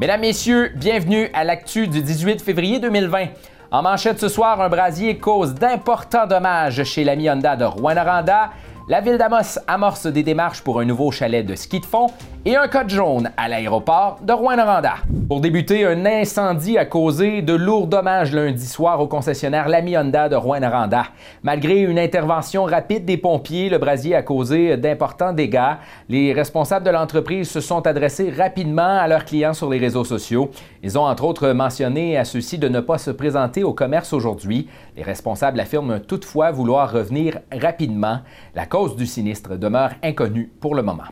Mesdames, Messieurs, bienvenue à l'actu du 18 février 2020. En manchette ce soir, un brasier cause d'importants dommages chez l'ami Honda de Rouen-Noranda. La ville d'Amos amorce des démarches pour un nouveau chalet de ski de fond et un code jaune à l'aéroport de Rouen-Noranda. Pour débuter, un incendie a causé de lourds dommages lundi soir au concessionnaire Lamy Honda de Rouen-Noranda. Malgré une intervention rapide des pompiers, le brasier a causé d'importants dégâts. Les responsables de l'entreprise se sont adressés rapidement à leurs clients sur les réseaux sociaux. Ils ont entre autres mentionné à ceux-ci de ne pas se présenter au commerce aujourd'hui. Les responsables affirment toutefois vouloir revenir rapidement. Du sinistre demeure inconnue pour le moment.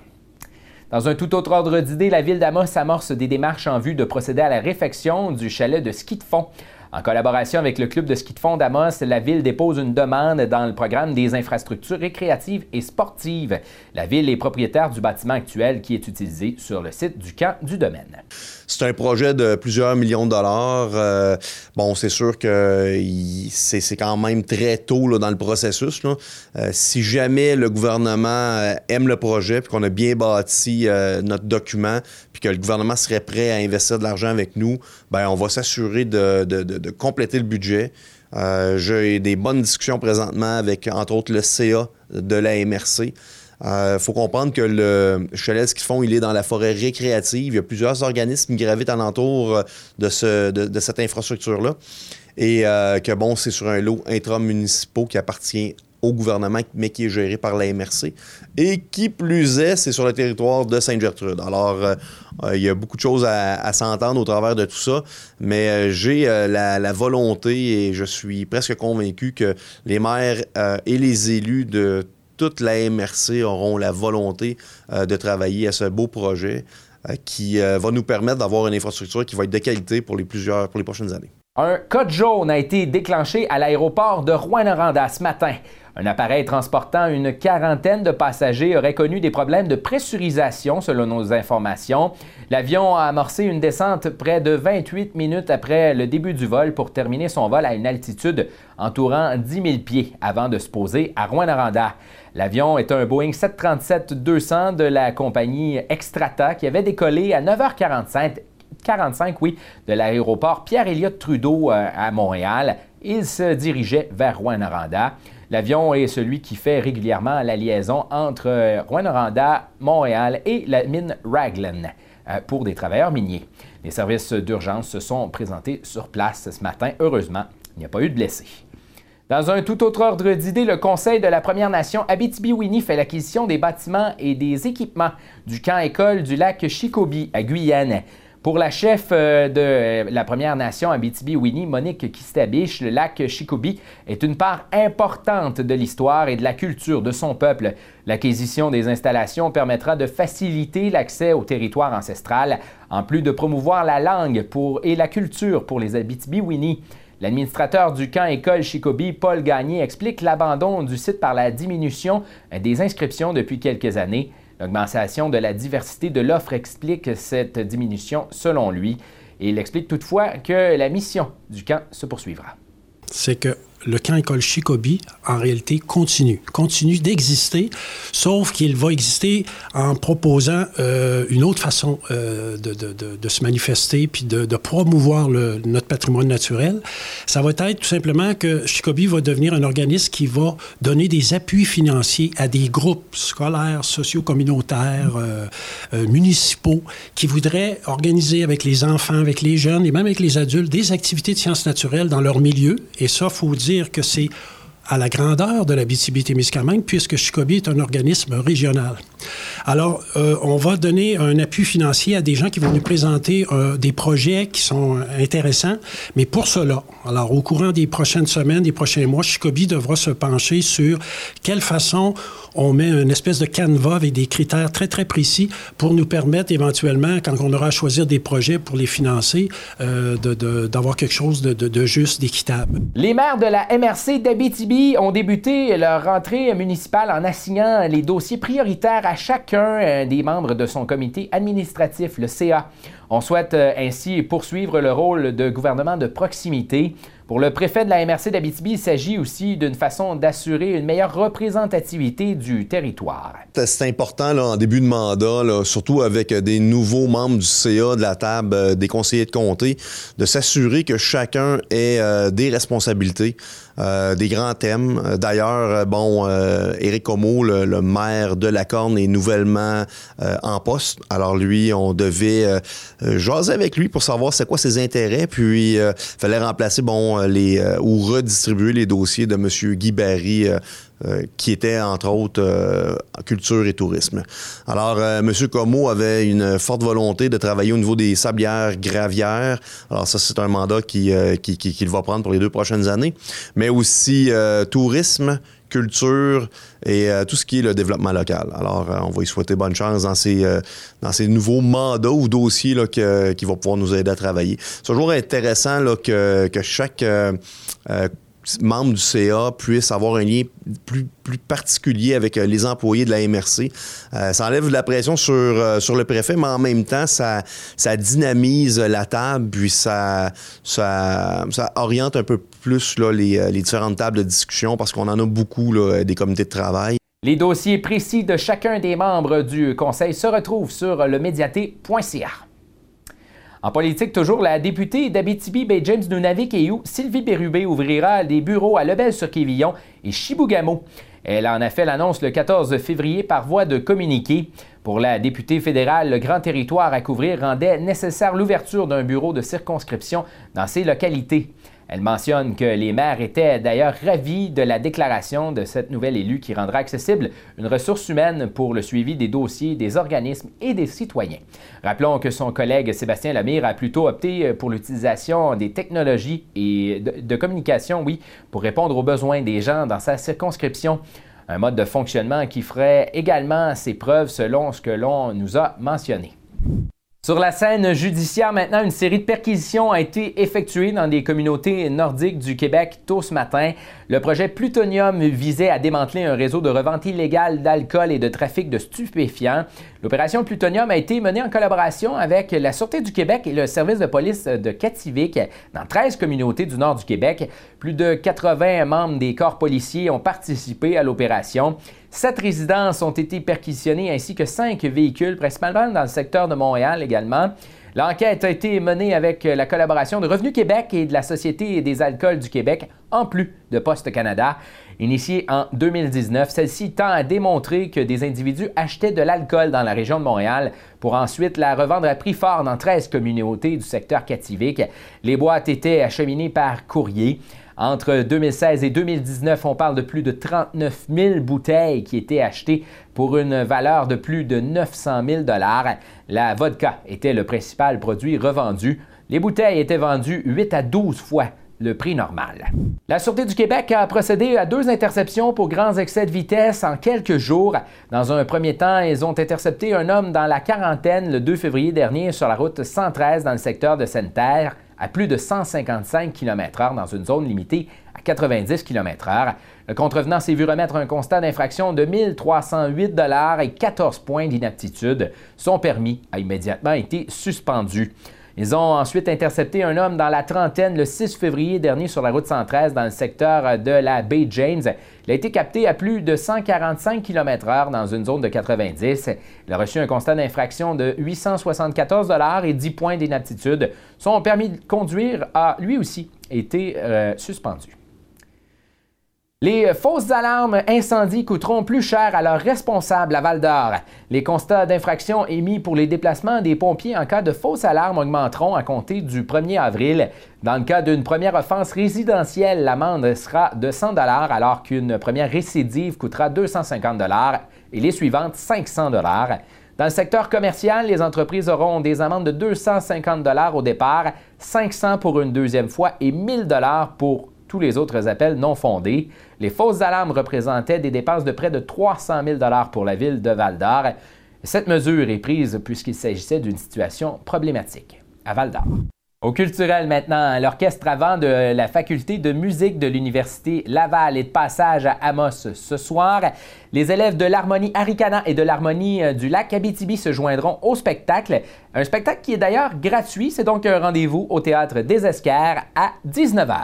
Dans un tout autre ordre d'idée, la ville d'Amos amorce des démarches en vue de procéder à la réfection du chalet de ski de fond en collaboration avec le club de ski de fond d'Amos, la ville dépose une demande dans le programme des infrastructures récréatives et sportives. La ville est propriétaire du bâtiment actuel qui est utilisé sur le site du camp du domaine. C'est un projet de plusieurs millions de dollars. Euh, bon, c'est sûr que c'est quand même très tôt dans le processus. Euh, si jamais le gouvernement euh, aime le projet, puis qu'on a bien bâti notre document, puis que le gouvernement serait prêt à investir de l'argent avec nous, ben on va s'assurer de, compléter le budget. Euh, j'ai des bonnes discussions présentement avec, entre autres, le CA de la MRC. Il euh, faut comprendre que le chalet qu'ils font, il est dans la forêt récréative. Il y a plusieurs organismes qui gravitent alentour de, ce, de, cette infrastructure-là. Et euh, que bon, c'est sur un lot intramunicipal qui appartient au gouvernement, mais qui est géré par la MRC. Et qui plus est, c'est sur le territoire de Sainte-Gertrude. Alors, euh, euh, il y a beaucoup de choses à, s'entendre au travers de tout ça, mais euh, j'ai la, volonté et je suis presque convaincu que les maires et les élus de toute la MRC auront la volonté de travailler à ce beau projet qui va nous permettre d'avoir une infrastructure qui va être de qualité pour les, plusieurs, pour les prochaines années. Un code jaune a été déclenché à l'aéroport de Rouen-Noranda ce matin. Un appareil transportant une quarantaine de passagers aurait connu des problèmes de pressurisation selon nos informations. L'avion a amorcé une descente près de 28 minutes après le début du vol pour terminer son vol à une altitude entourant 10 000 pieds avant de se poser à Rouen-Noranda. L'avion est un Boeing 737-200 de la compagnie Extrata qui avait décollé à 9h45 45, oui, de l'aéroport Pierre-Éliott Trudeau euh, à Montréal. Il se dirigeait vers Rouen-Noranda. L'avion est celui qui fait régulièrement la liaison entre euh, Rouen-Noranda, Montréal et la mine Raglan euh, pour des travailleurs miniers. Les services d'urgence se sont présentés sur place ce matin. Heureusement, il n'y a pas eu de blessés. Dans un tout autre ordre d'idée, le Conseil de la Première Nation Abitibi-Winnie fait l'acquisition des bâtiments et des équipements du camp école du lac Chicobi à Guyane. Pour la chef euh, de euh, la Première Nation Abitibi-Winnie, Monique Kistabiche, le lac Chicobi est une part importante de l'histoire et de la culture de son peuple. L'acquisition des installations permettra de faciliter l'accès au territoire ancestral, en plus de promouvoir la langue pour, et la culture pour les Abitibi-Winnie. L'administrateur du camp école Chicobi, Paul Gagné, explique l'abandon du site par la diminution des inscriptions depuis quelques années. L'augmentation de la diversité de l'offre explique cette diminution selon lui. Et il explique toutefois que la mission du camp se poursuivra. C'est que le camp école Chicobi, en réalité, continue, continue d'exister, sauf qu'il va exister en proposant euh, une autre façon euh, de, se manifester puis de, promouvoir notre patrimoine naturel. Ça va être tout simplement que Chicobi va devenir un organisme qui va donner des appuis financiers à des groupes scolaires, socio-communautaires, euh, municipaux, qui voudraient organiser avec les enfants, avec les jeunes et même avec les adultes des activités de sciences naturelles dans leur milieu. Et ça, faut dire dire que c'est à la grandeur de la BTB-Témiscamingue, puisque Chicobi est un organisme régional. Alors, euh, on va donner un appui financier à des gens qui vont nous présenter euh, des projets qui sont intéressants, mais pour cela, alors au courant des prochaines semaines, des prochains mois, Chicobi devra se pencher sur quelle façon on met une espèce de canevas avec des critères très, très précis pour nous permettre éventuellement, quand on aura à choisir des projets pour les financer, euh, d'avoir quelque chose de, de juste, d'équitable. Les maires de la MRC d'Abitibi ont débuté leur rentrée municipale en assignant les dossiers prioritaires à chacun euh, des membres de son comité administratif, le CA. On souhaite euh, ainsi poursuivre le rôle de gouvernement de proximité pour le préfet de la MRC d'Abitibi, il s'agit aussi d'une façon d'assurer une meilleure représentativité du territoire. C'est important en début de mandat, surtout avec des nouveaux membres du CA de la table euh, des conseillers de comté, de s'assurer que chacun ait euh, des responsabilités. Euh, des grands thèmes. D'ailleurs, bon, Éric Como, le, maire de la Corne, est nouvellement en poste. Alors lui, on devait jaser avec lui pour savoir c'est quoi ses intérêts, puis il fallait remplacer, bon, euh, les, euh, ou redistribuer les dossiers de M. Guy Barry, euh, qui était entre autres culture et tourisme. Alors, M. Como avait une forte volonté de travailler au niveau des sablières gravières. Alors, ça, c'est un mandat qu'il qui, qui, va prendre pour les deux prochaines années. Mais aussi tourisme, culture et tout ce qui est le développement local. Alors, on va y souhaiter bonne chance dans ces, dans ces nouveaux mandats ou dossiers là, qui vont pouvoir nous aider à travailler. C'est toujours intéressant que, que chaque membre du CA puisse avoir un lien plus, plus particulier avec euh, les employés de la MRC. Euh, ça enlève de la pression sur, euh, sur le préfet, mais en même temps, ça, ça dynamise la table, puis ça, ça, ça oriente un peu plus là, les, les, différentes tables de discussion parce qu'on en a beaucoup là, des comités de travail. Les dossiers précis de chacun des membres du Conseil se retrouvent sur le médiaté.ca. En politique, toujours, la députée d'Abitibi, Bay James Nunavik et Sylvie Bérubé, ouvrira des bureaux à Lebel-sur-Quévillon et Chibougamau. Elle en a fait l'annonce le 14 février par voie de communiqué. Pour la députée fédérale, le grand territoire à couvrir rendait nécessaire l'ouverture d'un bureau de circonscription dans ces localités. Elle mentionne que les maires étaient d'ailleurs ravis de la déclaration de cette nouvelle élue qui rendra accessible une ressource humaine pour le suivi des dossiers des organismes et des citoyens. Rappelons que son collègue Sébastien Lemire a plutôt opté pour l'utilisation des technologies et de, communication, oui, pour répondre aux besoins des gens dans sa circonscription. Un mode de fonctionnement qui ferait également ses preuves selon ce que l'on nous a mentionné. Sur la scène judiciaire, maintenant, une série de perquisitions a été effectuée dans des communautés nordiques du Québec tôt ce matin. Le projet Plutonium visait à démanteler un réseau de revente illégale d'alcool et de trafic de stupéfiants. L'opération Plutonium a été menée en collaboration avec la Sûreté du Québec et le service de police de Kativik dans 13 communautés du nord du Québec. Plus de 80 membres des corps policiers ont participé à l'opération. Sept résidences ont été perquisitionnées ainsi que cinq véhicules, principalement dans le secteur de Montréal également. L'enquête a été menée avec la collaboration de Revenu Québec et de la Société des alcools du Québec, en plus de Poste Canada. Initiée en 2019, celle-ci tend à démontrer que des individus achetaient de l'alcool dans la région de Montréal pour ensuite la revendre à prix fort dans 13 communautés du secteur cativique. Les boîtes étaient acheminées par courrier. Entre 2016 et 2019, on parle de plus de 39 000 bouteilles qui étaient achetées pour une valeur de plus de 900 000 La vodka était le principal produit revendu. Les bouteilles étaient vendues 8 à 12 fois le prix normal. La Sûreté du Québec a procédé à deux interceptions pour grands excès de vitesse en quelques jours. Dans un premier temps, ils ont intercepté un homme dans la quarantaine le 2 février dernier sur la route 113 dans le secteur de Sainte-Terre à plus de 155 km/h dans une zone limitée à 90 km/h. Le contrevenant s'est vu remettre un constat d'infraction de 1308 et 14 points d'inaptitude. Son permis a immédiatement été suspendu. Ils ont ensuite intercepté un homme dans la trentaine le 6 février dernier sur la route 113 dans le secteur de la Bay James. Il a été capté à plus de 145 km/h dans une zone de 90. Il a reçu un constat d'infraction de 874 et 10 points d'inaptitude. Son permis de conduire a lui aussi été euh, suspendu. Les fausses alarmes incendie coûteront plus cher à leurs responsables à Val d'Or. Les constats d'infraction émis pour les déplacements des pompiers en cas de fausses alarmes augmenteront à compter du 1er avril. Dans le cas d'une première offense résidentielle, l'amende sera de 100 alors qu'une première récidive coûtera 250 et les suivantes 500 Dans le secteur commercial, les entreprises auront des amendes de 250 au départ, 500 pour une deuxième fois et 1000 pour tous les autres appels non fondés. Les fausses alarmes représentaient des dépenses de près de 300 000 pour la ville de Val d'Or. Cette mesure est prise puisqu'il s'agissait d'une situation problématique à Val d'Or. Au culturel maintenant, l'orchestre avant de la faculté de musique de l'Université Laval est de passage à Amos ce soir. Les élèves de l'harmonie Aricana et de l'harmonie euh, du lac Abitibi se joindront au spectacle. Un spectacle qui est d'ailleurs gratuit, c'est donc un rendez-vous au théâtre des Esquerres à 19h.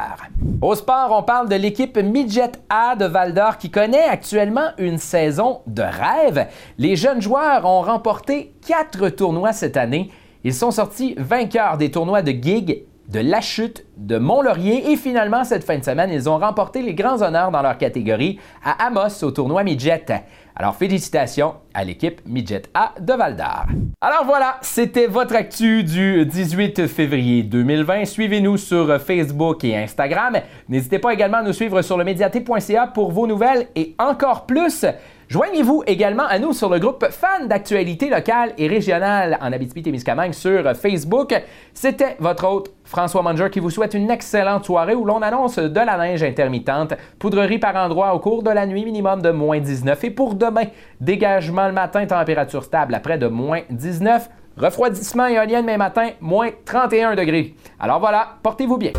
Au sport, on parle de l'équipe Midget A de Val d'Or qui connaît actuellement une saison de rêve. Les jeunes joueurs ont remporté quatre tournois cette année. Ils sont sortis vainqueurs des tournois de Gig, de La Chute, de Mont-Laurier et finalement, cette fin de semaine, ils ont remporté les grands honneurs dans leur catégorie à Amos au tournoi Midget. Alors félicitations à l'équipe Midget A de Val d'Ar. Alors voilà, c'était votre actu du 18 février 2020. Suivez-nous sur Facebook et Instagram. N'hésitez pas également à nous suivre sur le médiaté.ca pour vos nouvelles et encore plus. Joignez-vous également à nous sur le groupe Fans d'actualité locale et régionale en Abitibi-Témiscamingue sur Facebook. C'était votre hôte François Manger qui vous souhaite une excellente soirée où l'on annonce de la neige intermittente, poudrerie par endroit au cours de la nuit minimum de moins 19 et pour demain, dégagement le matin, température stable après de moins 19, refroidissement éolien demain matin, moins 31 degrés. Alors voilà, portez-vous bien.